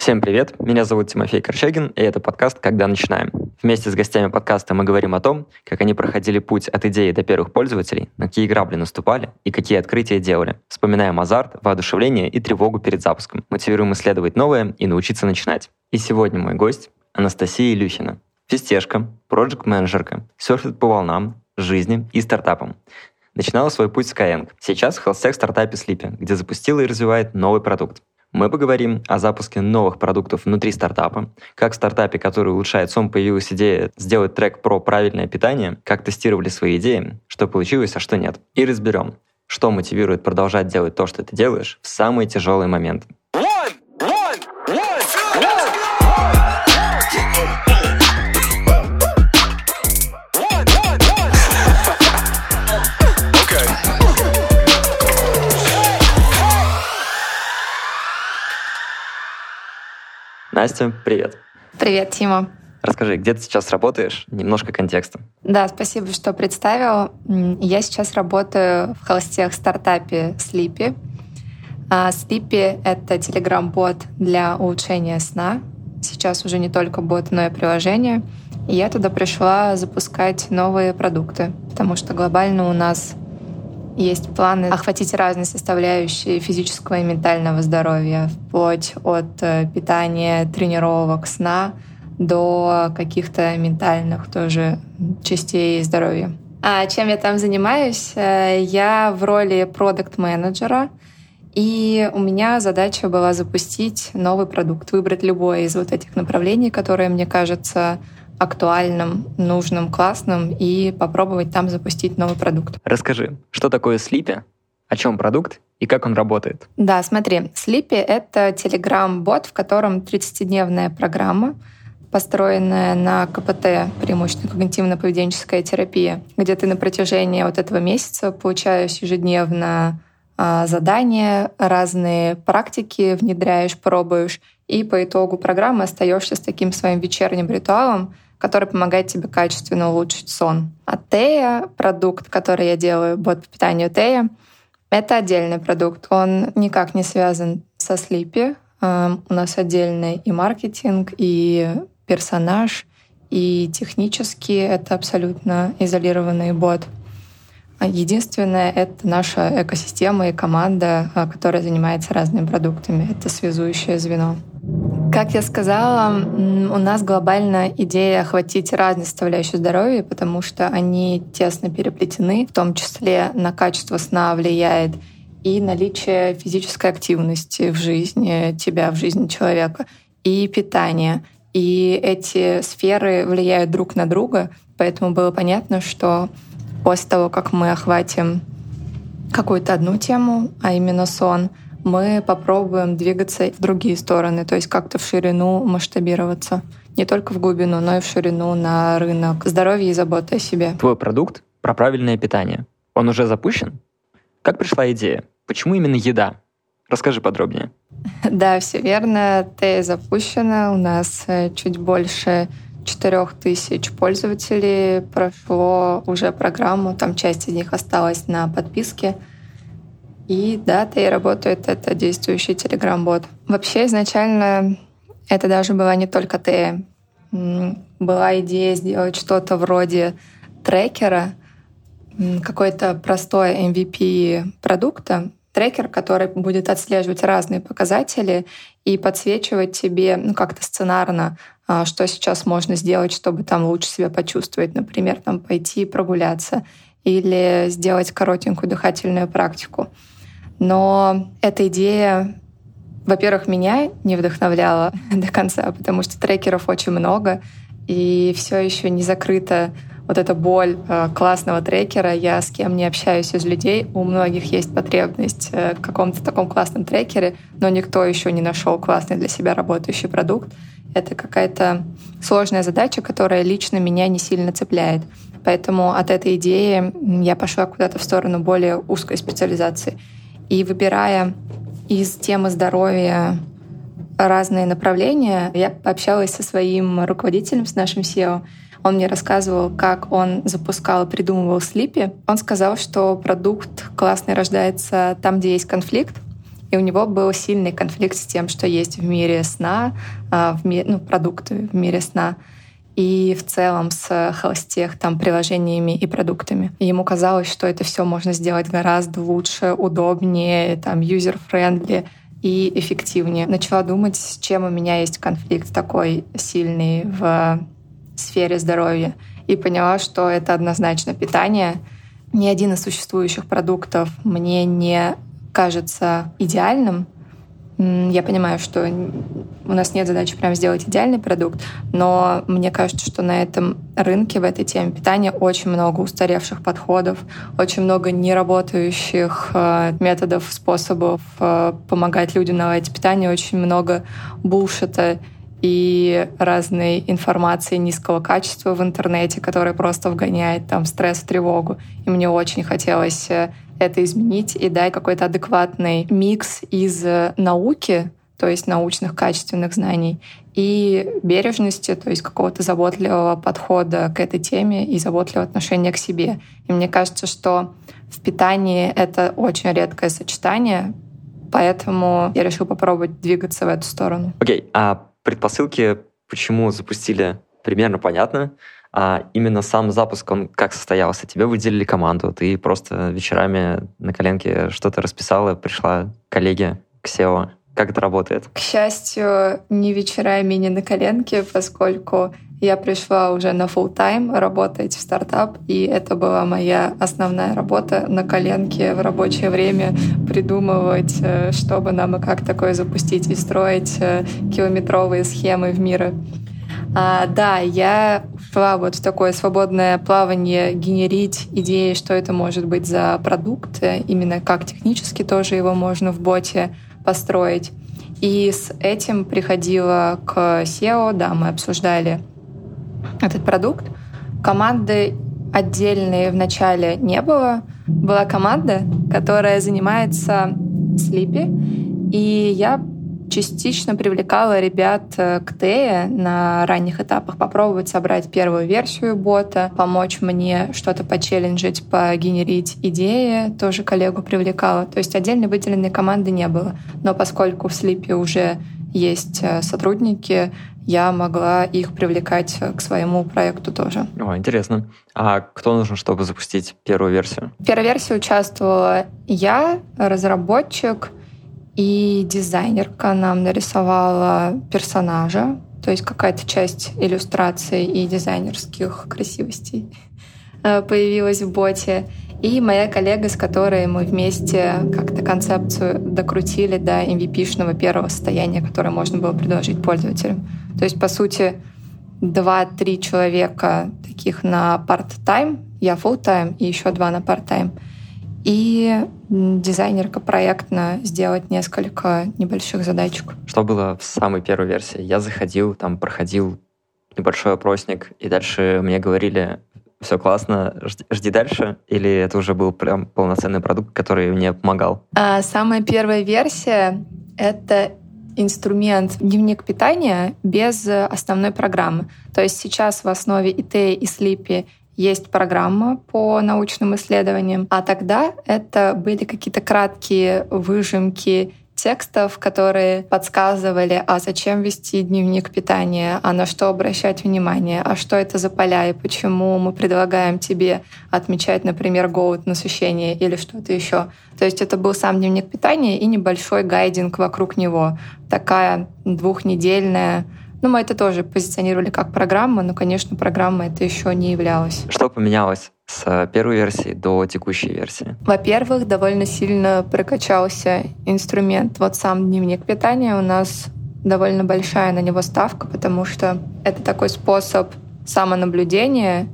Всем привет, меня зовут Тимофей Корчагин, и это подкаст «Когда начинаем». Вместе с гостями подкаста мы говорим о том, как они проходили путь от идеи до первых пользователей, на какие грабли наступали и какие открытия делали. Вспоминаем азарт, воодушевление и тревогу перед запуском. Мотивируем исследовать новое и научиться начинать. И сегодня мой гость — Анастасия Илюхина. Фистешка, проект-менеджерка, серфит по волнам, жизни и стартапам. Начинала свой путь с Skyeng. Сейчас в хелстех стартапе Sleepy, где запустила и развивает новый продукт. Мы поговорим о запуске новых продуктов внутри стартапа, как в стартапе, который улучшает сон, появилась идея сделать трек про правильное питание, как тестировали свои идеи, что получилось, а что нет. И разберем, что мотивирует продолжать делать то, что ты делаешь в самые тяжелые моменты. Настя, привет. Привет, Тима. Расскажи, где ты сейчас работаешь? Немножко контекста. Да, спасибо, что представил. Я сейчас работаю в холостях стартапе Sleepy. А Sleepy — это телеграм-бот для улучшения сна. Сейчас уже не только бот, но и приложение. И я туда пришла запускать новые продукты, потому что глобально у нас есть планы охватить разные составляющие физического и ментального здоровья, вплоть от э, питания, тренировок, сна до каких-то ментальных тоже частей здоровья. А чем я там занимаюсь? Э, я в роли продукт-менеджера, и у меня задача была запустить новый продукт, выбрать любое из вот этих направлений, которые мне кажется актуальным, нужным, классным и попробовать там запустить новый продукт. Расскажи, что такое Sleepy, о чем продукт и как он работает? Да, смотри, Sleepy — это Telegram-бот, в котором 30-дневная программа, построенная на КПТ, преимущественно когнитивно-поведенческая терапия, где ты на протяжении вот этого месяца получаешь ежедневно а, задания, разные практики внедряешь, пробуешь, и по итогу программы остаешься с таким своим вечерним ритуалом, который помогает тебе качественно улучшить сон. А Тея, продукт, который я делаю, бот по питанию Тея, это отдельный продукт. Он никак не связан со Sleepy. Эм, у нас отдельный и маркетинг, и персонаж, и технически это абсолютно изолированный бот. Единственное — это наша экосистема и команда, э, которая занимается разными продуктами. Это связующее звено. Как я сказала, у нас глобальная идея охватить разные составляющие здоровья, потому что они тесно переплетены, в том числе на качество сна влияет и наличие физической активности в жизни тебя, в жизни человека, и питание. И эти сферы влияют друг на друга, поэтому было понятно, что после того, как мы охватим какую-то одну тему, а именно сон, мы попробуем двигаться в другие стороны, то есть как-то в ширину масштабироваться. Не только в глубину, но и в ширину на рынок здоровья и заботы о себе. Твой продукт про правильное питание. Он уже запущен? Как пришла идея? Почему именно еда? Расскажи подробнее. Да, все верно. Т запущена. У нас э, чуть больше четырех тысяч пользователей прошло уже программу. Там часть из них осталась на подписке. И да, и работает это действующий Telegram-бот. Вообще изначально это даже была не только Тея. Была идея сделать что-то вроде трекера, какой-то простой MVP продукта, трекер, который будет отслеживать разные показатели и подсвечивать тебе ну, как-то сценарно, а, что сейчас можно сделать, чтобы там лучше себя почувствовать. Например, там пойти прогуляться или сделать коротенькую дыхательную практику. Но эта идея, во-первых, меня не вдохновляла до конца, потому что трекеров очень много, и все еще не закрыта вот эта боль э, классного трекера. Я с кем не общаюсь из людей, у многих есть потребность э, в каком-то таком классном трекере, но никто еще не нашел классный для себя работающий продукт. Это какая-то сложная задача, которая лично меня не сильно цепляет. Поэтому от этой идеи я пошла куда-то в сторону более узкой специализации. И выбирая из темы здоровья разные направления, я пообщалась со своим руководителем, с нашим SEO. Он мне рассказывал, как он запускал и придумывал слипи. Он сказал, что продукт классный рождается там, где есть конфликт, И у него был сильный конфликт с тем, что есть в мире сна, а, в ми... ну, продукты в мире сна и в целом с холостех там приложениями и продуктами. И ему казалось, что это все можно сделать гораздо лучше, удобнее, там, user-friendly и эффективнее. Начала думать, с чем у меня есть конфликт такой сильный в сфере здоровья. И поняла, что это однозначно питание. Ни один из существующих продуктов мне не кажется идеальным, я понимаю, что у нас нет задачи прям сделать идеальный продукт, но мне кажется, что на этом рынке, в этой теме питания очень много устаревших подходов, очень много неработающих э, методов, способов э, помогать людям наладить питание, очень много булшита и разной информации низкого качества в интернете, которая просто вгоняет там стресс, тревогу. И мне очень хотелось э, это изменить и дать какой-то адекватный микс из науки, то есть научных качественных знаний, и бережности, то есть какого-то заботливого подхода к этой теме и заботливого отношения к себе. И мне кажется, что в питании это очень редкое сочетание, поэтому я решил попробовать двигаться в эту сторону. Окей, okay. а предпосылки, почему запустили, примерно понятно а именно сам запуск, он как состоялся? Тебе выделили команду, ты просто вечерами на коленке что-то расписала, пришла коллеге к SEO. Как это работает? К счастью, не вечерами, не на коленке, поскольку я пришла уже на full тайм работать в стартап, и это была моя основная работа на коленке в рабочее время придумывать, э, чтобы нам и как такое запустить и строить э, километровые схемы в мире. А, да, я ушла вот в такое свободное плавание, генерить идеи, что это может быть за продукт, именно как технически тоже его можно в боте построить. И с этим приходила к SEO, да, мы обсуждали этот продукт. Команды отдельные в начале не было. Была команда, которая занимается слипи, и я частично привлекала ребят э, к Тея на ранних этапах попробовать собрать первую версию бота, помочь мне что-то почелленджить, погенерить идеи, тоже коллегу привлекала. То есть отдельно выделенной команды не было. Но поскольку в Слипе уже есть э, сотрудники, я могла их привлекать э, к своему проекту тоже. О, интересно. А кто нужен, чтобы запустить первую версию? В первой версии участвовала я, разработчик, и дизайнерка нам нарисовала персонажа, то есть какая-то часть иллюстрации и дизайнерских красивостей э, появилась в боте. И моя коллега, с которой мы вместе как-то концепцию докрутили до MVP-шного первого состояния, которое можно было предложить пользователям. То есть, по сути, два-три человека таких на part-time, я full-time и еще два на part-time — и дизайнерка проектно сделать несколько небольших задачек. Что было в самой первой версии? Я заходил, там проходил небольшой опросник, и дальше мне говорили, все классно, жди, жди дальше, или это уже был прям полноценный продукт, который мне помогал? А, самая первая версия — это инструмент дневник питания без основной программы. То есть сейчас в основе ИТ и Sleepy есть программа по научным исследованиям, а тогда это были какие-то краткие выжимки текстов, которые подсказывали, а зачем вести дневник питания, а на что обращать внимание, а что это за поля и почему мы предлагаем тебе отмечать, например, голод, насыщение или что-то еще. То есть это был сам дневник питания и небольшой гайдинг вокруг него. Такая двухнедельная ну, мы это тоже позиционировали как программа, но, конечно, программа это еще не являлась. Что поменялось с первой версии до текущей версии? Во-первых, довольно сильно прокачался инструмент. Вот сам дневник питания у нас довольно большая на него ставка, потому что это такой способ самонаблюдения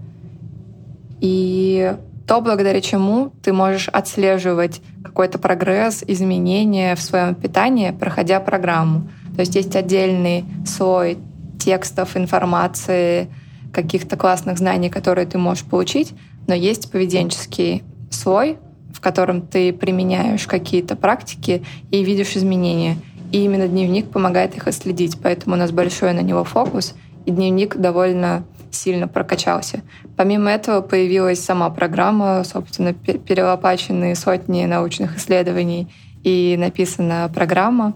и то, благодаря чему ты можешь отслеживать какой-то прогресс, изменения в своем питании, проходя программу. То есть есть отдельный слой текстов, информации, каких-то классных знаний, которые ты можешь получить, но есть поведенческий слой, в котором ты применяешь какие-то практики и видишь изменения. И именно дневник помогает их отследить, поэтому у нас большой на него фокус, и дневник довольно сильно прокачался. Помимо этого появилась сама программа, собственно, перелопаченные сотни научных исследований и написана программа.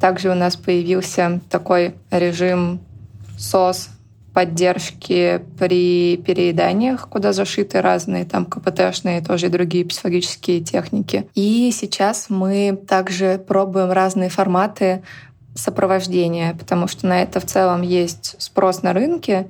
Также у нас появился такой режим SOS поддержки при перееданиях, куда зашиты разные там КПТшные, тоже и другие психологические техники. И сейчас мы также пробуем разные форматы сопровождения, потому что на это в целом есть спрос на рынке,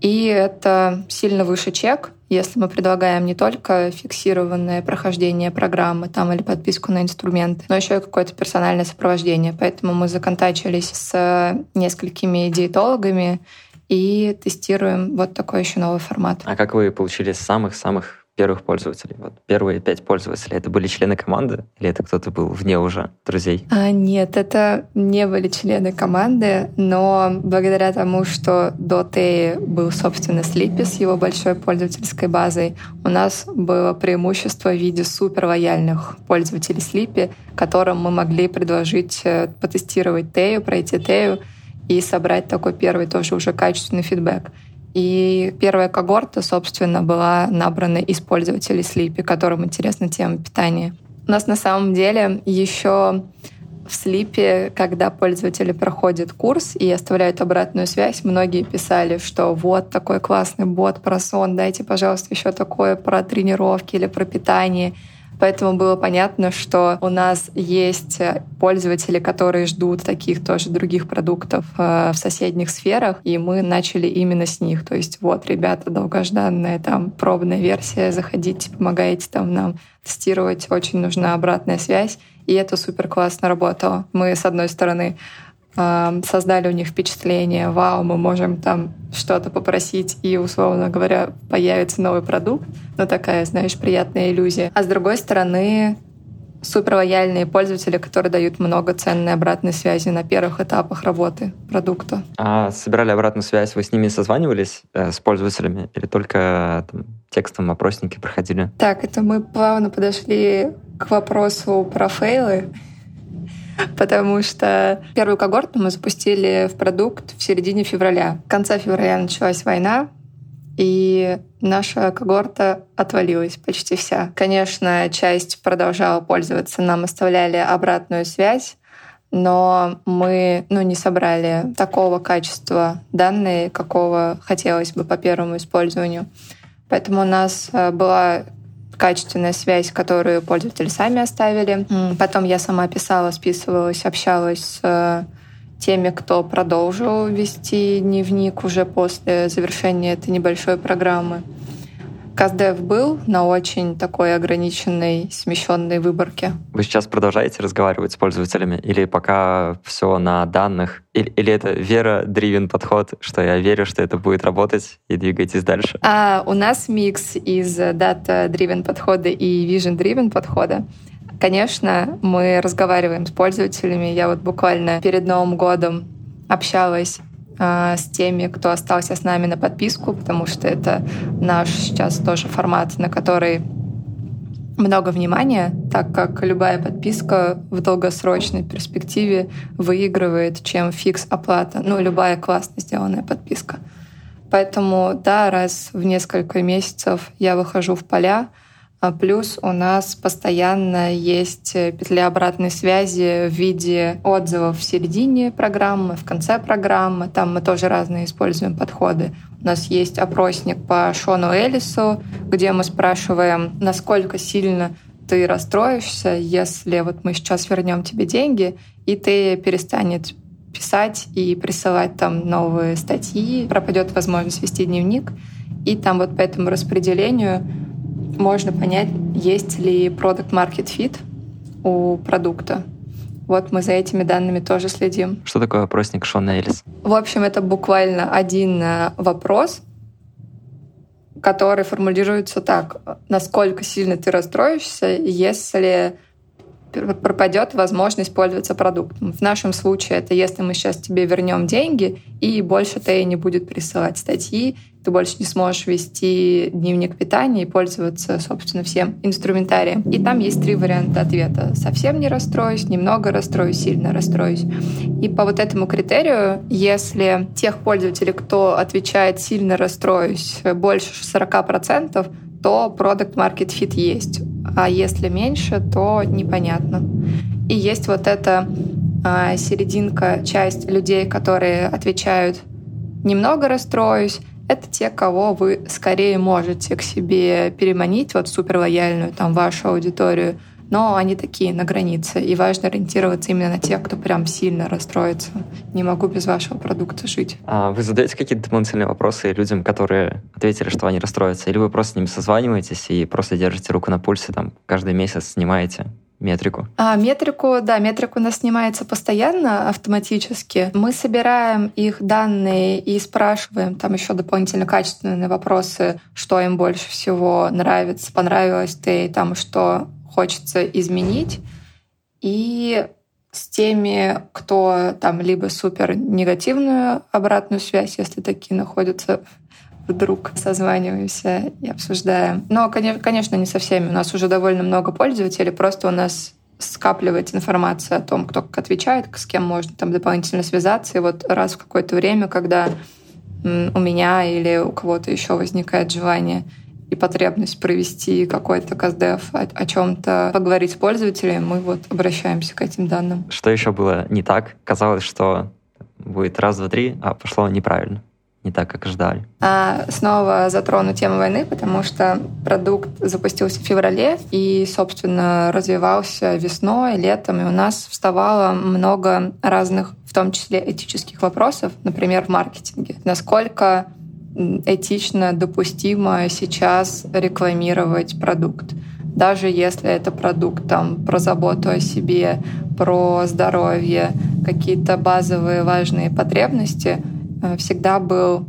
и это сильно выше чек, если мы предлагаем не только фиксированное прохождение программы там, или подписку на инструменты, но еще и какое-то персональное сопровождение. Поэтому мы законтачились с несколькими диетологами и тестируем вот такой еще новый формат. А как вы получили самых-самых первых пользователей? Вот первые пять пользователей, это были члены команды или это кто-то был вне уже друзей? А, нет, это не были члены команды, но благодаря тому, что до Теи был, собственно, Слипи с его большой пользовательской базой, у нас было преимущество в виде супер лояльных пользователей Слипи, которым мы могли предложить э, потестировать Тею, пройти Тею и собрать такой первый тоже уже качественный фидбэк. И первая когорта, собственно, была набрана из пользователей Sleepy, которым интересна тема питания. У нас на самом деле еще в Слипе, когда пользователи проходят курс и оставляют обратную связь, многие писали, что вот такой классный бот про сон, дайте, пожалуйста, еще такое про тренировки или про питание. Поэтому было понятно, что у нас есть пользователи, которые ждут таких тоже других продуктов э, в соседних сферах, и мы начали именно с них. То есть вот, ребята, долгожданная там пробная версия, заходите, помогайте там нам тестировать, очень нужна обратная связь, и это супер классно работало. Мы, с одной стороны, создали у них впечатление, вау, мы можем там что-то попросить, и, условно говоря, появится новый продукт. Ну, такая, знаешь, приятная иллюзия. А с другой стороны, супер лояльные пользователи, которые дают много ценной обратной связи на первых этапах работы продукта. А собирали обратную связь, вы с ними созванивались, э, с пользователями, или только там, текстом опросники проходили? Так, это мы плавно подошли к вопросу про фейлы потому что первую когорту мы запустили в продукт в середине февраля. В конце февраля началась война, и наша когорта отвалилась почти вся. Конечно, часть продолжала пользоваться, нам оставляли обратную связь, но мы ну, не собрали такого качества данные, какого хотелось бы по первому использованию. Поэтому у нас э, была качественная связь, которую пользователи сами оставили. Потом я сама писала, списывалась, общалась с э, теми, кто продолжил вести дневник уже после завершения этой небольшой программы. Каздев был на очень такой ограниченной, смещенной выборке. Вы сейчас продолжаете разговаривать с пользователями или пока все на данных? Или, или это вера-дривен подход, что я верю, что это будет работать и двигайтесь дальше? А, у нас микс из дата-дривен подхода и vision-дривен подхода. Конечно, мы разговариваем с пользователями. Я вот буквально перед Новым годом общалась с теми, кто остался с нами на подписку, потому что это наш сейчас тоже формат, на который много внимания, так как любая подписка в долгосрочной перспективе выигрывает, чем фикс оплата, ну, любая классно сделанная подписка. Поэтому, да, раз в несколько месяцев я выхожу в поля, а плюс у нас постоянно есть петля обратной связи в виде отзывов в середине программы, в конце программы. Там мы тоже разные используем подходы. У нас есть опросник по Шону Элису, где мы спрашиваем, насколько сильно ты расстроишься, если вот мы сейчас вернем тебе деньги, и ты перестанет писать и присылать там новые статьи, пропадет возможность вести дневник. И там вот по этому распределению можно понять, есть ли продукт market fit у продукта. Вот мы за этими данными тоже следим. Что такое опросник Шона Элис? В общем, это буквально один э, вопрос, который формулируется так. Насколько сильно ты расстроишься, если пропадет возможность пользоваться продуктом. В нашем случае это если мы сейчас тебе вернем деньги, и больше ты не будет присылать статьи, ты больше не сможешь вести дневник питания и пользоваться, собственно, всем инструментарием. И там есть три варианта ответа. Совсем не расстроюсь, немного расстроюсь, сильно расстроюсь. И по вот этому критерию, если тех пользователей, кто отвечает «сильно расстроюсь» больше 40%, то продукт market fit есть а если меньше, то непонятно. И есть вот эта а, серединка, часть людей, которые отвечают «немного расстроюсь», это те, кого вы скорее можете к себе переманить, вот супер лояльную там вашу аудиторию, но они такие на границе, и важно ориентироваться именно на тех, кто прям сильно расстроится. Не могу без вашего продукта жить. А вы задаете какие-то дополнительные вопросы людям, которые ответили, что они расстроятся, или вы просто с ними созваниваетесь и просто держите руку на пульсе, там, каждый месяц снимаете? метрику? А, метрику, да, метрику у нас снимается постоянно автоматически. Мы собираем их данные и спрашиваем там еще дополнительно качественные вопросы, что им больше всего нравится, понравилось ты, там, что хочется изменить. И с теми, кто там либо супер негативную обратную связь, если такие находятся, вдруг созваниваемся и обсуждаем. Но, конечно, не со всеми. У нас уже довольно много пользователей, просто у нас скапливается информация о том, кто как отвечает, с кем можно там дополнительно связаться. И вот раз в какое-то время, когда у меня или у кого-то еще возникает желание и потребность провести какой-то КСДФ, о, о чем-то поговорить с пользователем, мы вот обращаемся к этим данным. Что еще было не так? Казалось, что будет раз, два, три, а пошло неправильно не так, как ждали. А снова затрону тему войны, потому что продукт запустился в феврале и, собственно, развивался весной, летом, и у нас вставало много разных, в том числе этических вопросов, например, в маркетинге. Насколько этично допустимо сейчас рекламировать продукт. Даже если это продукт там, про заботу о себе, про здоровье, какие-то базовые важные потребности, э, всегда был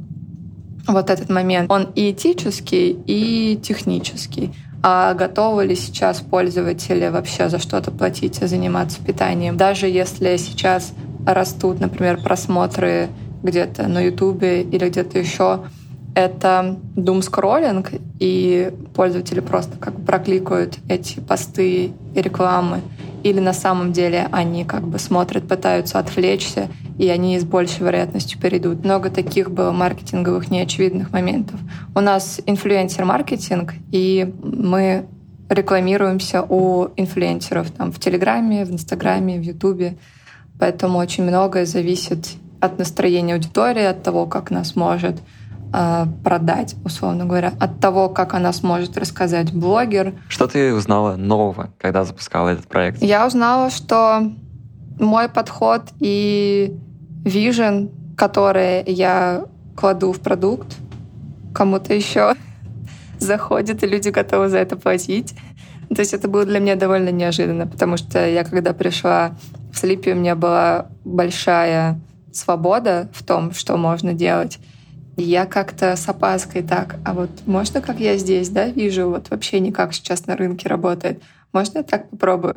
вот этот момент. Он и этический, и технический. А готовы ли сейчас пользователи вообще за что-то платить и заниматься питанием? Даже если сейчас растут, например, просмотры где-то на Ютубе или где-то еще, это думскроллинг, и пользователи просто как бы прокликают эти посты и рекламы, или на самом деле они как бы смотрят, пытаются отвлечься, и они с большей вероятностью перейдут. Много таких было маркетинговых неочевидных моментов. У нас инфлюенсер-маркетинг, и мы рекламируемся у инфлюенсеров там, в Телеграме, в Инстаграме, в Ютубе. Поэтому очень многое зависит от настроения аудитории, от того, как нас может Э, продать, условно говоря, от того, как она сможет рассказать блогер. Что ты узнала нового, когда запускала этот проект? Я узнала, что мой подход и вижен, который я кладу в продукт, кому-то еще заходит, и люди готовы за это платить. То есть это было для меня довольно неожиданно, потому что я, когда пришла в Слипе, у меня была большая свобода в том, что можно делать я как-то с опаской так, а вот можно, как я здесь, да, вижу, вот вообще не как сейчас на рынке работает. Можно я так попробую?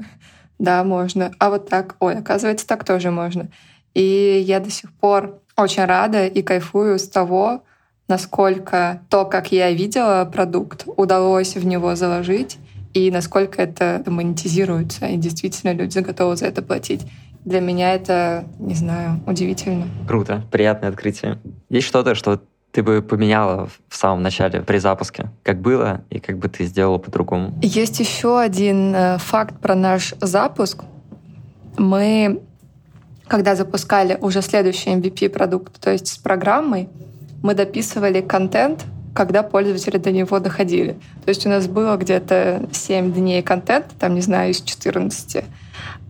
Да, можно. А вот так, ой, оказывается, так тоже можно. И я до сих пор очень рада и кайфую с того, насколько то, как я видела продукт, удалось в него заложить, и насколько это монетизируется, и действительно люди готовы за это платить. Для меня это, не знаю, удивительно. Круто, приятное открытие. Есть что-то, что ты бы поменяла в самом начале при запуске? Как было и как бы ты сделала по-другому? Есть еще один э, факт про наш запуск. Мы, когда запускали уже следующий MVP продукт, то есть с программой, мы дописывали контент, когда пользователи до него доходили. То есть у нас было где-то 7 дней контента, там, не знаю, из 14.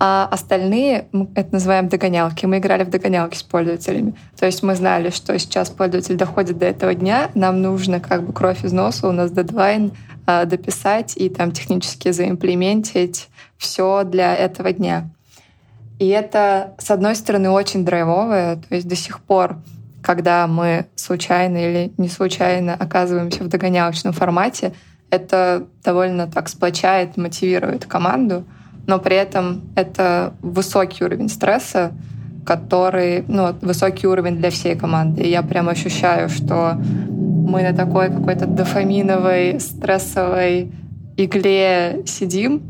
А остальные, мы это называем догонялки, мы играли в догонялки с пользователями. То есть мы знали, что сейчас пользователь доходит до этого дня, нам нужно как бы кровь из носа, у нас дедлайн а, дописать и там технически заимплементить все для этого дня. И это, с одной стороны, очень драйвовое, то есть до сих пор когда мы случайно или не случайно оказываемся в догонялочном формате, это довольно так сплочает, мотивирует команду но при этом это высокий уровень стресса, который, ну, высокий уровень для всей команды. И я прям ощущаю, что мы на такой какой-то дофаминовой, стрессовой игле сидим,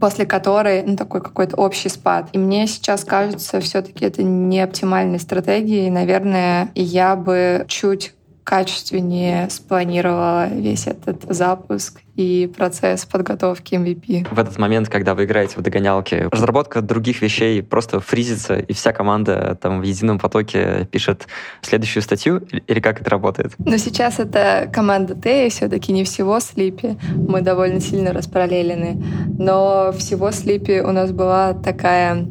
после которой ну, такой какой-то общий спад. И мне сейчас кажется, все таки это не оптимальной стратегией. Наверное, я бы чуть качественнее спланировала весь этот запуск и процесс подготовки MVP. В этот момент, когда вы играете в догонялки, разработка других вещей просто фризится, и вся команда там в едином потоке пишет следующую статью, или как это работает? Но сейчас это команда Т, все-таки не всего Слипи. Мы довольно сильно распараллелены. Но всего Слипи у нас была такая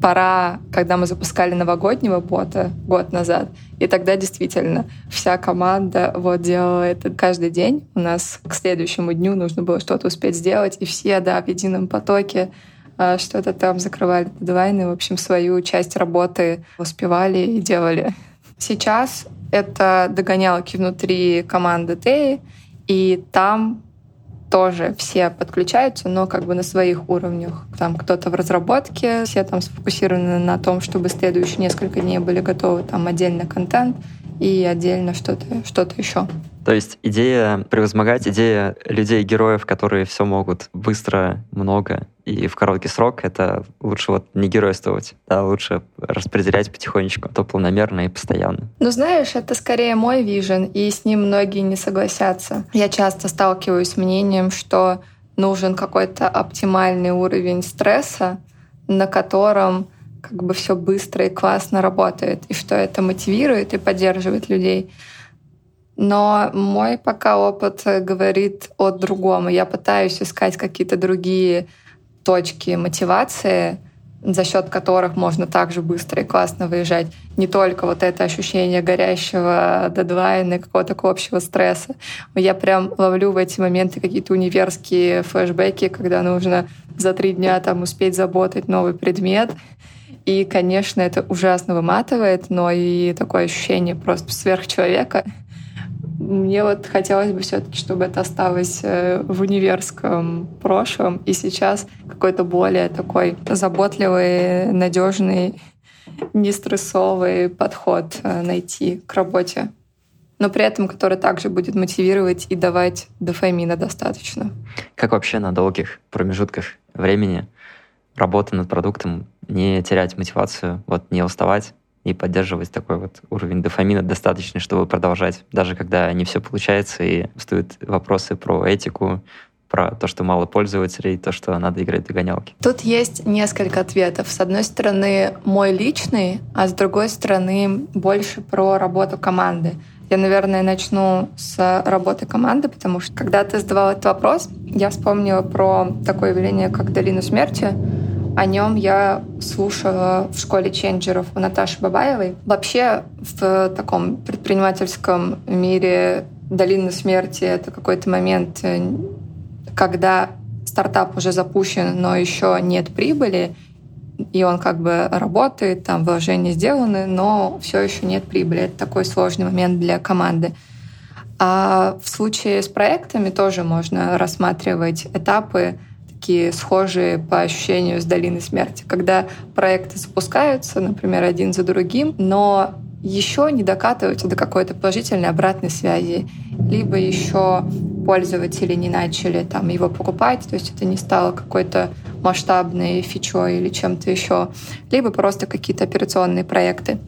пора, когда мы запускали новогоднего бота год назад, и тогда действительно вся команда вот делала это каждый день. У нас к следующему дню нужно было что-то успеть сделать, и все, да, в едином потоке а, что-то там закрывали дедлайны, в общем, свою часть работы успевали и делали. Сейчас это догонялки внутри команды Теи, и там тоже все подключаются, но как бы на своих уровнях. Там кто-то в разработке, все там сфокусированы на том, чтобы следующие несколько дней были готовы там отдельно контент и отдельно что-то что еще. То есть идея превозмогать, идея людей-героев, которые все могут быстро, много и в короткий срок, это лучше вот не геройствовать, да, лучше распределять потихонечку, а то планомерно и постоянно. Ну, знаешь, это скорее мой вижен, и с ним многие не согласятся. Я часто сталкиваюсь с мнением, что нужен какой-то оптимальный уровень стресса, на котором как бы все быстро и классно работает, и что это мотивирует и поддерживает людей. Но мой пока опыт говорит о другом. Я пытаюсь искать какие-то другие точки мотивации, за счет которых можно также быстро и классно выезжать. Не только вот это ощущение горящего дедлайна и какого-то такого общего стресса. Я прям ловлю в эти моменты какие-то универские флешбеки, когда нужно за три дня там успеть заботать новый предмет. И, конечно, это ужасно выматывает, но и такое ощущение просто сверхчеловека — мне вот хотелось бы все-таки, чтобы это осталось э, в универском прошлом, и сейчас какой-то более такой заботливый, надежный, нестрессовый подход э, найти к работе. Но при этом который также будет мотивировать и давать дофамина достаточно. Как вообще на долгих промежутках времени работы над продуктом не терять мотивацию, вот не уставать, и поддерживать такой вот уровень дофамина достаточный, чтобы продолжать, даже когда не все получается, и встают вопросы про этику, про то, что мало пользователей, то, что надо играть в догонялки? Тут есть несколько ответов. С одной стороны, мой личный, а с другой стороны, больше про работу команды. Я, наверное, начну с работы команды, потому что когда ты задавал этот вопрос, я вспомнила про такое явление, как долина смерти, о нем я слушала в школе ченджеров у Наташи Бабаевой. Вообще в таком предпринимательском мире долина смерти — это какой-то момент, э, когда стартап уже запущен, но еще нет прибыли, и он как бы работает, там вложения сделаны, но все еще нет прибыли. Это такой сложный момент для команды. А в случае с проектами тоже можно рассматривать этапы такие схожие по ощущению с долины смерти, когда проекты запускаются, например, один за другим, но еще не докатываются до какой-то положительной обратной связи, либо еще пользователи не начали там его покупать, то есть это не стало какой-то масштабной фичой или чем-то еще, либо просто какие-то операционные проекты.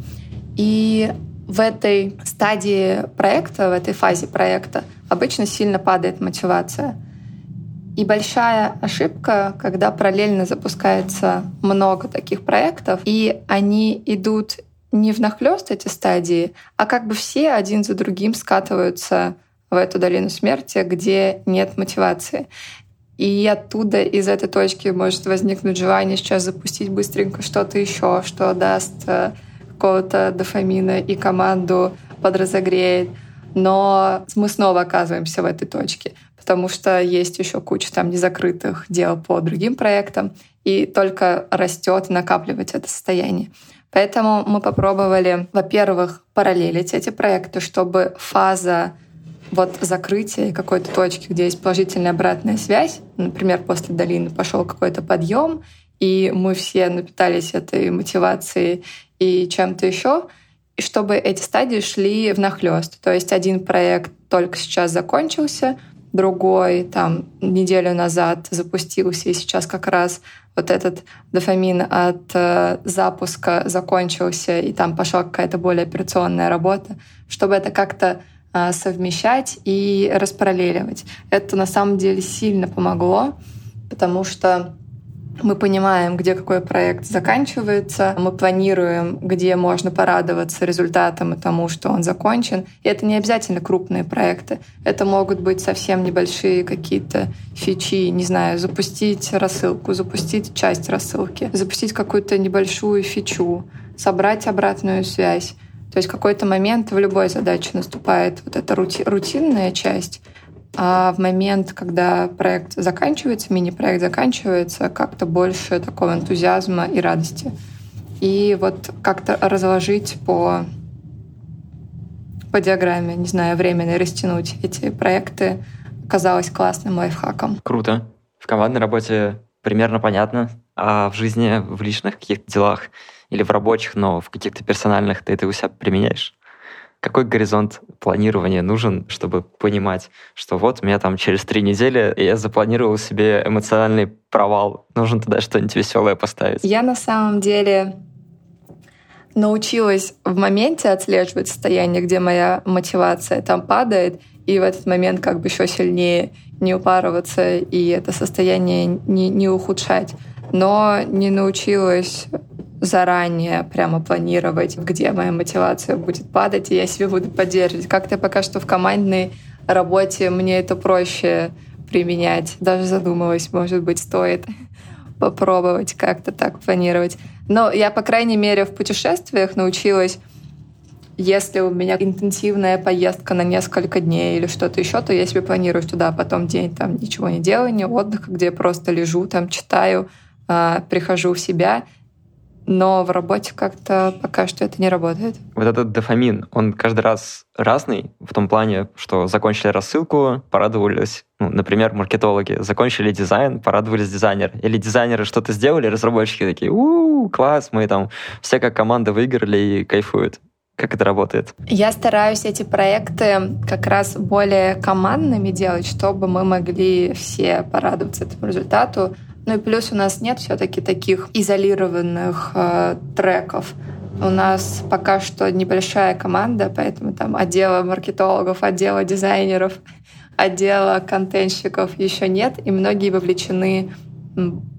И в этой стадии проекта, в этой фазе проекта обычно сильно падает мотивация — и большая ошибка, когда параллельно запускается много таких проектов, и они идут не внахлёст эти стадии, а как бы все один за другим скатываются в эту долину смерти, где нет мотивации. И оттуда, из этой точки, может возникнуть желание сейчас запустить быстренько что-то еще, что даст э, какого-то дофамина и команду подразогреет. Но мы снова оказываемся в этой точке потому что есть еще куча там незакрытых дел по другим проектам, и только растет накапливать это состояние. Поэтому мы попробовали, во-первых, параллелить эти проекты, чтобы фаза вот закрытия какой-то точки, где есть положительная обратная связь, например, после долины пошел какой-то подъем, и мы все напитались этой мотивацией и чем-то еще, и чтобы эти стадии шли в нахлест. То есть один проект только сейчас закончился, другой там неделю назад запустился, и сейчас как раз вот этот дофамин от э, запуска закончился, и там пошла какая-то более операционная работа, чтобы это как-то э, совмещать и распараллеливать. Это на самом деле сильно помогло, потому что мы понимаем, где какой проект заканчивается, мы планируем, где можно порадоваться результатам и тому, что он закончен. И это не обязательно крупные проекты. Это могут быть совсем небольшие какие-то фичи, не знаю, запустить рассылку, запустить часть рассылки, запустить какую-то небольшую фичу, собрать обратную связь. То есть в какой-то момент в любой задаче наступает вот эта рути- рутинная часть, а в момент, когда проект заканчивается, мини-проект заканчивается, как-то больше такого энтузиазма и радости. И вот как-то разложить по, по диаграмме, не знаю, временно растянуть эти проекты казалось классным лайфхаком. Круто. В командной работе примерно понятно, а в жизни, в личных каких-то делах или в рабочих, но в каких-то персональных ты это у себя применяешь? Какой горизонт планирования нужен, чтобы понимать, что вот у меня там через три недели я запланировал себе эмоциональный провал, нужно туда что-нибудь веселое поставить? Я на самом деле научилась в моменте отслеживать состояние, где моя мотивация там падает, и в этот момент как бы еще сильнее не упарываться и это состояние не, не ухудшать. Но не научилась заранее прямо планировать, где моя мотивация будет падать, и я себе буду поддерживать. Как-то пока что в командной работе мне это проще применять. Даже задумалась, может быть, стоит попробовать как-то так планировать. Но я, по крайней мере, в путешествиях научилась если у меня интенсивная поездка на несколько дней или что-то еще, то я себе планирую туда потом день там ничего не делания, отдыха, где я просто лежу, там читаю, э, прихожу в себя но в работе как-то пока что это не работает. Вот этот дофамин, он каждый раз разный в том плане, что закончили рассылку, порадовались, ну, например, маркетологи, закончили дизайн, порадовались дизайнеры. Или дизайнеры что-то сделали, разработчики такие, у класс, мы там все как команда выиграли и кайфуют. Как это работает? Я стараюсь эти проекты как раз более командными делать, чтобы мы могли все порадоваться этому результату. Ну и плюс у нас нет все-таки таких изолированных э, треков. У нас пока что небольшая команда, поэтому там отдела маркетологов, отдела дизайнеров, отдела контентщиков еще нет, и многие вовлечены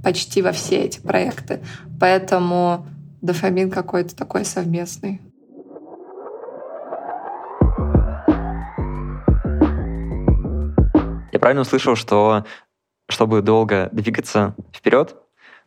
почти во все эти проекты. Поэтому дофамин какой-то такой совместный. Я правильно услышал, что чтобы долго двигаться вперед,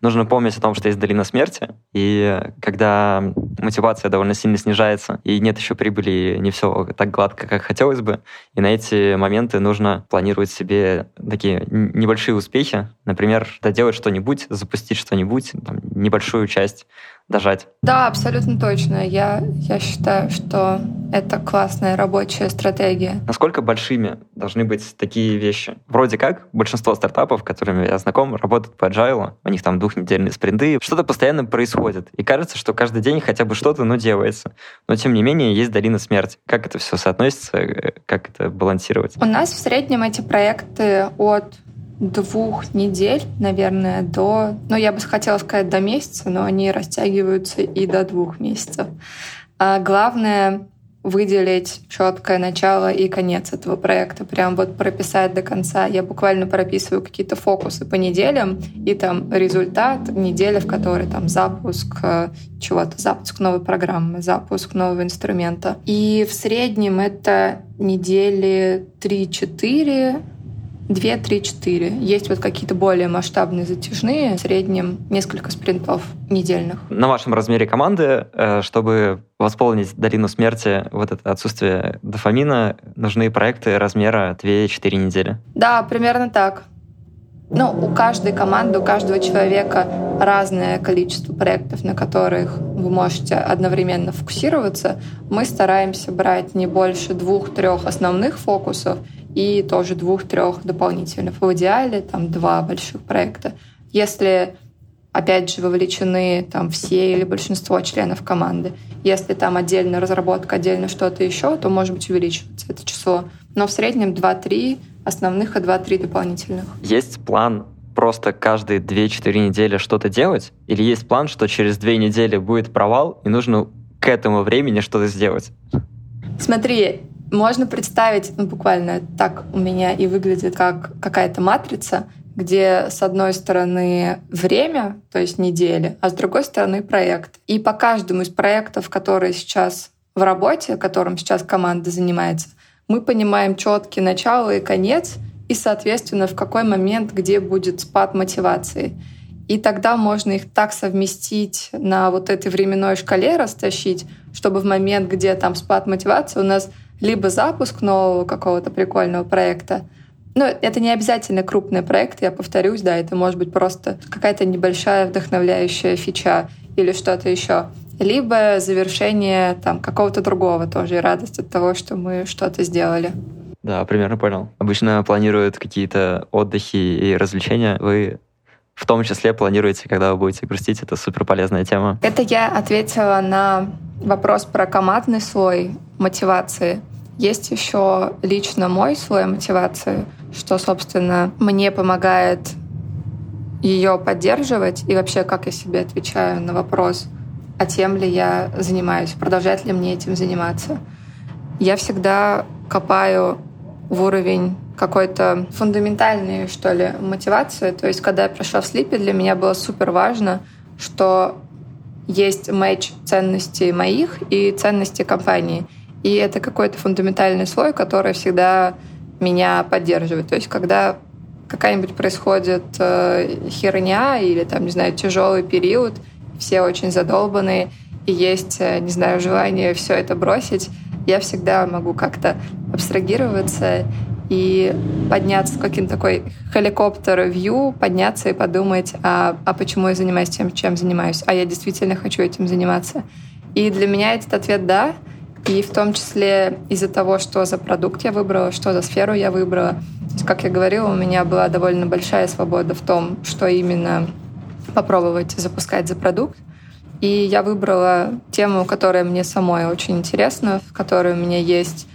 нужно помнить о том, что есть долина смерти, и когда мотивация довольно сильно снижается, и нет еще прибыли, не все так гладко, как хотелось бы, и на эти моменты нужно планировать себе такие небольшие успехи, например, доделать что-нибудь, запустить что-нибудь, небольшую часть дожать. Да, абсолютно точно. Я, я считаю, что это классная рабочая стратегия. Насколько большими должны быть такие вещи? Вроде как большинство стартапов, которыми я знаком, работают по agile, у них там двухнедельные спринты, что-то постоянно происходит. И кажется, что каждый день хотя бы что-то, ну, делается. Но, тем не менее, есть долина смерти. Как это все соотносится? Как это балансировать? У нас в среднем эти проекты от двух недель, наверное, до... Ну, я бы хотела сказать до месяца, но они растягиваются и до двух месяцев. А главное выделить четкое начало и конец этого проекта, прям вот прописать до конца. Я буквально прописываю какие-то фокусы по неделям, и там результат недели, в которой там запуск э, чего-то, запуск новой программы, запуск нового инструмента. И в среднем это недели 3-4, 2, 3, 4. Есть вот какие-то более масштабные затяжные, в среднем несколько спринтов недельных. На вашем размере команды, э, чтобы восполнить долину смерти, вот это отсутствие дофамина, нужны проекты размера 2-4 недели? Да, примерно так. Ну, у каждой команды, у каждого человека разное количество проектов, на которых вы можете одновременно фокусироваться. Мы стараемся брать не больше двух-трех основных фокусов и тоже двух-трех дополнительных. В идеале там два больших проекта. Если опять же, вовлечены там все или большинство членов команды. Если там отдельно разработка, отдельно что-то еще, то, может быть, увеличивается это число. Но в среднем 2-3 основных и 2-3 дополнительных. Есть план просто каждые 2-4 недели что-то делать? Или есть план, что через 2 недели будет провал, и нужно к этому времени что-то сделать? Смотри, можно представить, ну, буквально так у меня и выглядит, как какая-то матрица, где с одной стороны время, то есть недели, а с другой стороны проект. И по каждому из проектов, которые сейчас в работе, которым сейчас команда занимается, мы понимаем четкий начало и конец, и, соответственно, в какой момент, где будет спад мотивации. И тогда можно их так совместить на вот этой временной шкале растащить, чтобы в момент, где там спад мотивации, у нас либо запуск нового какого-то прикольного проекта, ну, это не обязательно крупный проект, я повторюсь, да, это может быть просто какая-то небольшая вдохновляющая фича или что-то еще. Либо завершение там какого-то другого тоже и радость от того, что мы что-то сделали. Да, примерно понял. Обычно планируют какие-то отдыхи и развлечения. Вы в том числе планируете, когда вы будете грустить? Это супер полезная тема. Это я ответила на вопрос про командный слой мотивации. Есть еще лично мой слой мотивации, что, собственно, мне помогает ее поддерживать и вообще, как я себе отвечаю на вопрос, а тем ли я занимаюсь, продолжать ли мне этим заниматься. Я всегда копаю в уровень какой-то фундаментальной, что ли, мотивации. То есть, когда я пришла в слипе, для меня было супер важно, что есть матч ценностей моих и ценностей компании. И это какой-то фундаментальный слой, который всегда меня поддерживает. То есть, когда какая-нибудь происходит э, херня или там, не знаю, тяжелый период, все очень задолбанные, и есть, э, не знаю, желание все это бросить, я всегда могу как-то абстрагироваться и подняться в каким-то такой хеликоптер-вью, подняться и подумать, а, а почему я занимаюсь тем, чем занимаюсь, а я действительно хочу этим заниматься. И для меня этот ответ «да», и в том числе из-за того, что за продукт я выбрала, что за сферу я выбрала. То есть, как я говорила, у меня была довольно большая свобода в том, что именно попробовать запускать за продукт. И я выбрала тему, которая мне самой очень интересна, в которой у меня есть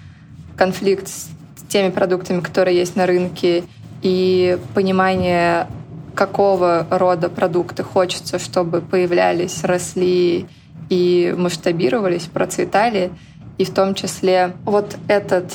конфликт с теми продуктами, которые есть на рынке, и понимание, какого рода продукты хочется, чтобы появлялись, росли и масштабировались, процветали. И в том числе вот этот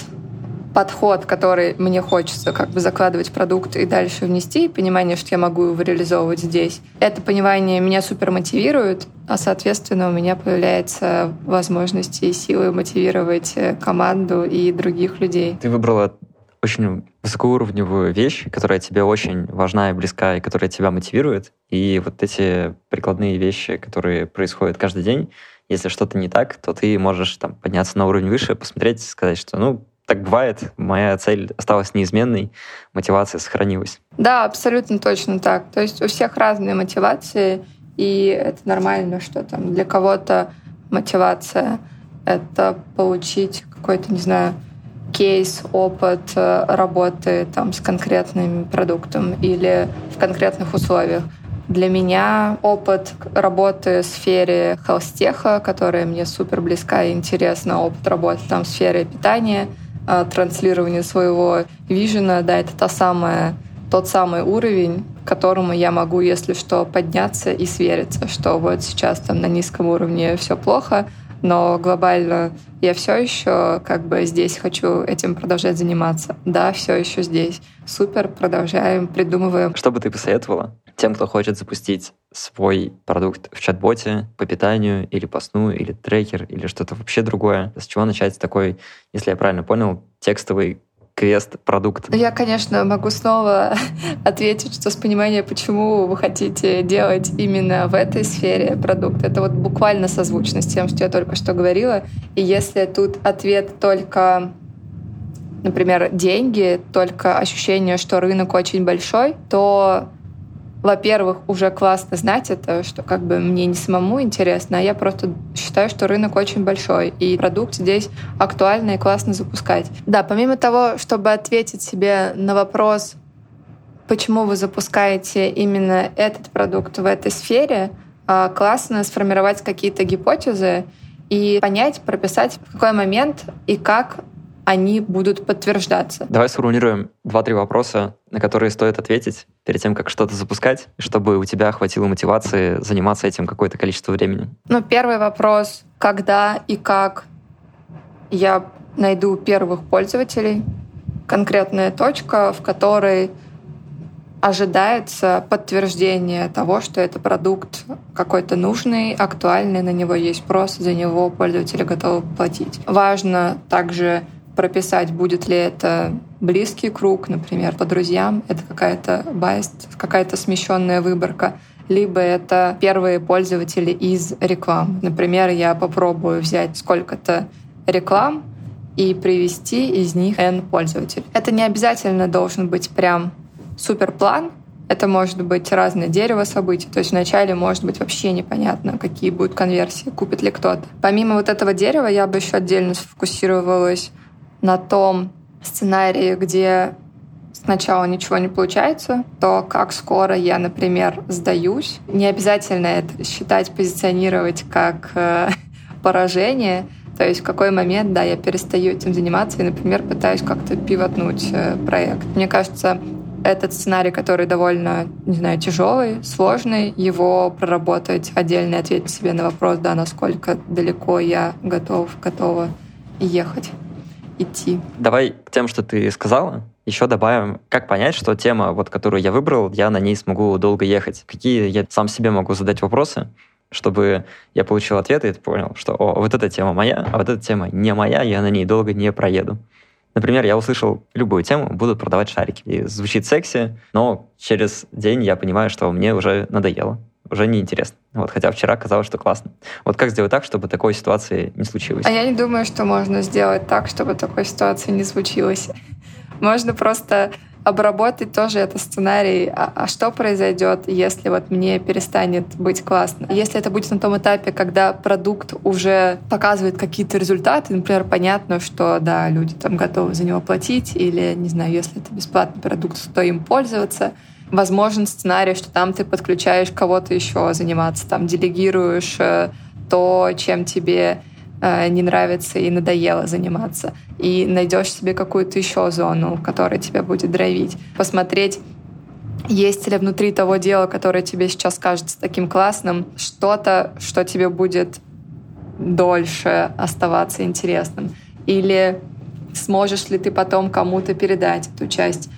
подход, который мне хочется как бы закладывать продукт и дальше внести, понимание, что я могу его реализовывать здесь. Это понимание меня супер мотивирует, а, соответственно, у меня появляется возможность и силы мотивировать э, команду и других людей. Ты выбрала очень высокоуровневую вещь, которая тебе очень важна и близка, и которая тебя мотивирует. И вот эти прикладные вещи, которые происходят каждый день, если что-то не так, то ты можешь там подняться на уровень выше, посмотреть, сказать, что ну так бывает, моя цель осталась неизменной, мотивация сохранилась. Да, абсолютно точно так. То есть у всех разные мотивации, и это нормально, что там для кого-то мотивация — это получить какой-то, не знаю, кейс, опыт э, работы там, с конкретным продуктом или в конкретных условиях. Для меня опыт работы в сфере хелстеха, которая мне супер близка и интересна, опыт работы там в сфере питания — а, транслирование своего вижена, да, это та самая, тот самый уровень, к которому я могу, если что, подняться и свериться, что вот сейчас там на низком уровне все плохо, но глобально я все еще как бы здесь хочу этим продолжать заниматься. Да, все еще здесь. Супер, продолжаем, придумываем. Что бы ты посоветовала тем, кто хочет запустить свой продукт в чат-боте по питанию или по сну, или трекер, или что-то вообще другое? С чего начать такой, если я правильно понял, текстовый квест продукт? Я, конечно, могу снова ответить, что с понимания, почему вы хотите делать именно в этой сфере продукт. Это вот буквально созвучно с тем, что я только что говорила. И если тут ответ только например, деньги, только ощущение, что рынок очень большой, то во-первых, уже классно знать это, что как бы мне не самому интересно, а я просто считаю, что рынок очень большой, и продукт здесь актуально и классно запускать. Да, помимо того, чтобы ответить себе на вопрос, почему вы запускаете именно этот продукт в этой сфере, а, классно сформировать какие-то гипотезы и понять, прописать, в какой момент и как они будут подтверждаться. Давай сформулируем два-три вопроса, на которые стоит ответить перед тем, как что-то запускать, чтобы у тебя хватило мотивации заниматься этим какое-то количество времени. Ну, первый вопрос, когда и как я найду первых пользователей, конкретная точка, в которой ожидается подтверждение того, что это продукт какой-то нужный, актуальный, на него есть спрос, за него пользователи готовы платить. Важно также прописать, будет ли это близкий круг, например, по друзьям, это какая-то байст, какая-то смещенная выборка, либо это первые пользователи из реклам. Например, я попробую взять сколько-то реклам и привести из них N пользователей. Это не обязательно должен быть прям супер план. Это может быть разное дерево событий. То есть вначале может быть вообще непонятно, какие будут конверсии, купит ли кто-то. Помимо вот этого дерева я бы еще отдельно сфокусировалась на том сценарии, где сначала ничего не получается, то как скоро я, например, сдаюсь. Не обязательно это считать, позиционировать как э, поражение. То есть в какой момент, да, я перестаю этим заниматься и, например, пытаюсь как-то пивотнуть э, проект. Мне кажется, этот сценарий, который довольно, не знаю, тяжелый, сложный, его проработать отдельно и ответить себе на вопрос, да, насколько далеко я готов, готова ехать, идти. Давай к тем, что ты сказала, еще добавим, как понять, что тема, вот, которую я выбрал, я на ней смогу долго ехать. Какие я сам себе могу задать вопросы, чтобы я получил ответы и понял, что о, вот эта тема моя, а вот эта тема не моя, я на ней долго не проеду. Например, я услышал любую тему, буду продавать шарики. И звучит секси, но через день я понимаю, что мне уже надоело, уже неинтересно. Вот, хотя вчера казалось, что классно. Вот как сделать так, чтобы такой ситуации не случилось? А я не думаю, что можно сделать так, чтобы такой ситуации не случилось. Можно просто обработать тоже это сценарий, а, а что произойдет, если вот мне перестанет быть классно. Если это будет на том этапе, когда продукт уже показывает какие-то результаты, например, понятно, что да, люди там готовы за него платить, или, не знаю, если это бесплатный продукт, то им пользоваться, возможен сценарий, что там ты подключаешь кого-то еще заниматься, там делегируешь э, то, чем тебе Э, не нравится и надоело заниматься. И найдешь себе какую-то еще зону, которая тебя будет драйвить. Посмотреть, есть ли внутри того дела, которое тебе сейчас кажется таким классным, что-то, что тебе будет дольше оставаться интересным. Или сможешь ли ты потом кому-то передать эту часть.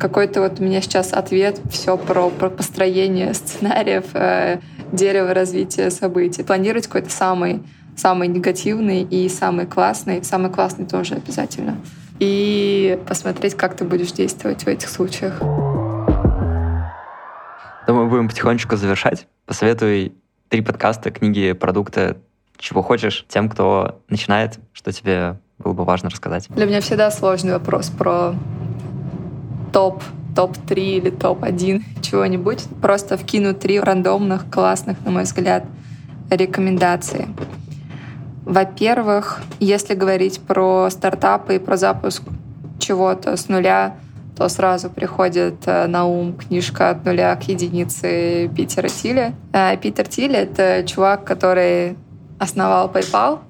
Какой-то вот у меня сейчас ответ все про, про построение сценариев, э, дерево развития событий. Планировать какой-то самый самый негативный и самый классный. Самый классный тоже обязательно. И посмотреть, как ты будешь действовать в этих случаях. Думаю, будем потихонечку завершать. Посоветуй три подкаста, книги, продукты, чего хочешь, тем, кто начинает, что тебе было бы важно рассказать. Для меня всегда сложный вопрос про топ топ-3 или топ-1 чего-нибудь. Просто вкину три рандомных, классных, на мой взгляд, рекомендации. Во-первых, если говорить про стартапы и про запуск чего-то с нуля, то сразу приходит э, на ум книжка «От нуля к единице» Питера Тиля. Э, Питер Тиль — это чувак, который основал PayPal.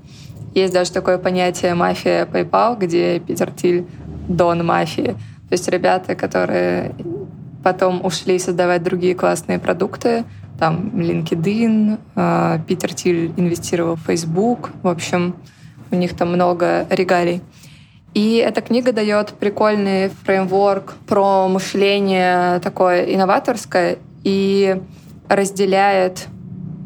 Есть даже такое понятие «мафия PayPal», где Питер Тиль — дон мафии. То есть ребята, которые потом ушли создавать другие классные продукты, там LinkedIn, а, Питер Тиль инвестировал в Facebook, в общем, у них там много регалий. И эта книга дает прикольный фреймворк про мышление такое инноваторское и разделяет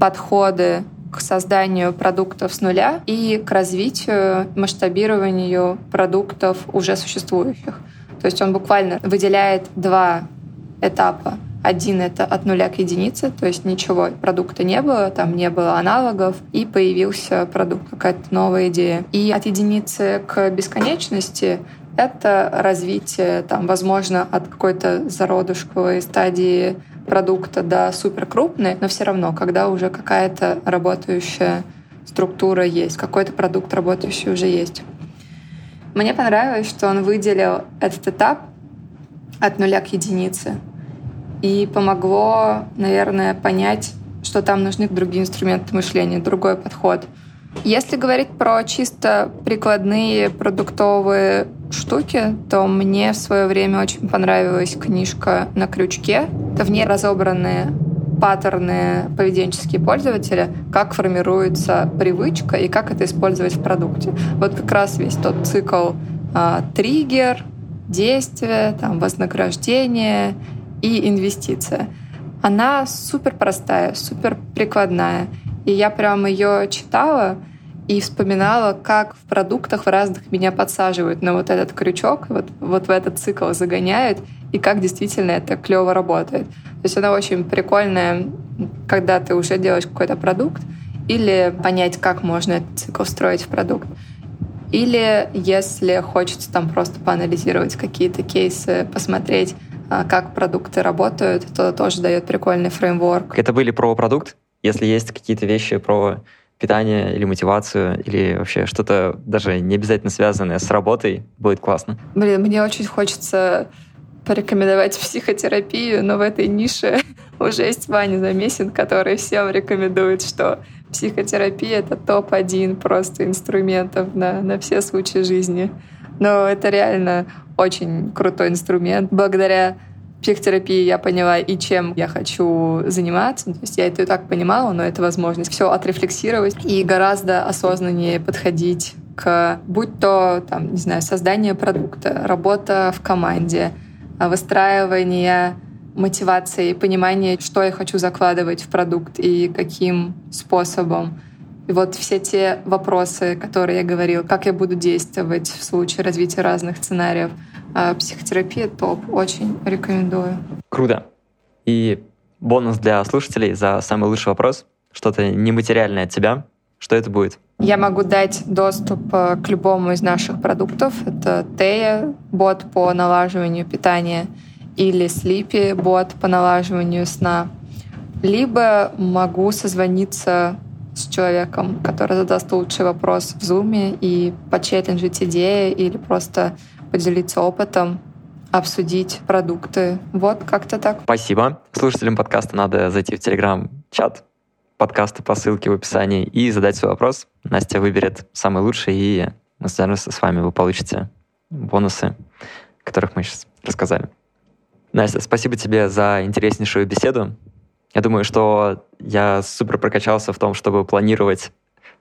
подходы к созданию продуктов с нуля и к развитию, масштабированию продуктов уже существующих. То есть он буквально выделяет два этапа один — это от нуля к единице, то есть ничего, продукта не было, там не было аналогов, и появился продукт, какая-то новая идея. И от единицы к бесконечности — это развитие, там, возможно, от какой-то зародышковой стадии продукта до суперкрупной, но все равно, когда уже какая-то работающая структура есть, какой-то продукт работающий уже есть. Мне понравилось, что он выделил этот этап от нуля к единице. И помогло, наверное, понять, что там нужны другие инструменты мышления, другой подход. Если говорить про чисто прикладные продуктовые штуки, то мне в свое время очень понравилась книжка «На крючке». В ней разобранные паттерны поведенческие пользователя, как формируется привычка и как это использовать в продукте. Вот как раз весь тот цикл а, триггер, действие, там, вознаграждение и инвестиция. Она супер простая, супер прикладная. И я прям ее читала и вспоминала, как в продуктах в разных меня подсаживают на вот этот крючок, вот, вот в этот цикл загоняют, и как действительно это клево работает. То есть она очень прикольная, когда ты уже делаешь какой-то продукт, или понять, как можно этот цикл встроить в продукт. Или если хочется там просто поанализировать какие-то кейсы, посмотреть, а, как продукты работают, то тоже дает прикольный фреймворк. Это были про продукт? Если есть какие-то вещи про питание или мотивацию, или вообще что-то даже не обязательно связанное с работой, будет классно. Блин, мне очень хочется порекомендовать психотерапию, но в этой нише уже есть Ваня Замесин, который всем рекомендует, что психотерапия — это топ-1 просто инструментов на, на все случаи жизни. Но это реально очень крутой инструмент. Благодаря психотерапии я поняла и чем я хочу заниматься. То есть я это и так понимала, но это возможность все отрефлексировать и гораздо осознаннее подходить к, будь то, там, не знаю, создание продукта, работа в команде, выстраивание мотивации, понимание, что я хочу закладывать в продукт и каким способом. И вот все те вопросы, которые я говорил, как я буду действовать в случае развития разных сценариев, а, психотерапия топ, очень рекомендую. Круто. И бонус для слушателей за самый лучший вопрос, что-то нематериальное от тебя, что это будет? Я могу дать доступ э, к любому из наших продуктов. Это Тея, бот по налаживанию питания, или Sleepy, бот по налаживанию сна. Либо могу созвониться с человеком, который задаст лучший вопрос в Zoom и почелленджить идеи или просто поделиться опытом, обсудить продукты. Вот как-то так. Спасибо. Слушателям подкаста надо зайти в Телеграм-чат подкаста по ссылке в описании и задать свой вопрос. Настя выберет самый лучший, и мы свяжемся с вами, вы получите бонусы, которых мы сейчас рассказали. Настя, спасибо тебе за интереснейшую беседу. Я думаю, что я супер прокачался в том, чтобы планировать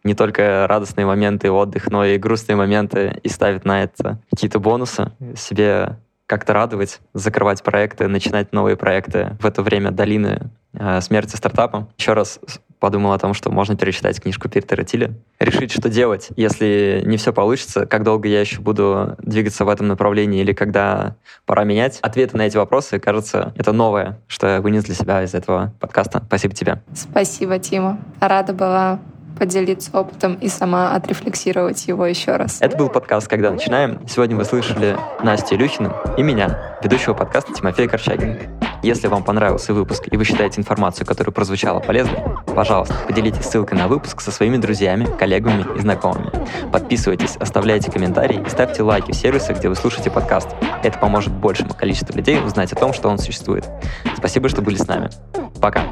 не только радостные моменты отдых, но и грустные моменты и ставить на это какие-то бонусы, себе как-то радовать, закрывать проекты, начинать новые проекты в это время долины э, смерти стартапа. Еще раз подумал о том, что можно перечитать книжку Питера Тиля. Решить, что делать, если не все получится, как долго я еще буду двигаться в этом направлении или когда пора менять. Ответы на эти вопросы, кажется, это новое, что я вынес для себя из этого подкаста. Спасибо тебе. Спасибо, Тима. Рада была поделиться опытом и сама отрефлексировать его еще раз. Это был подкаст «Когда начинаем». Сегодня вы слышали Настю Илюхину и меня, ведущего подкаста Тимофея Корчагина. Если вам понравился выпуск и вы считаете информацию, которая прозвучала полезной, пожалуйста, поделитесь ссылкой на выпуск со своими друзьями, коллегами и знакомыми. Подписывайтесь, оставляйте комментарии и ставьте лайки в сервисах, где вы слушаете подкаст. Это поможет большему количеству людей узнать о том, что он существует. Спасибо, что были с нами. Пока.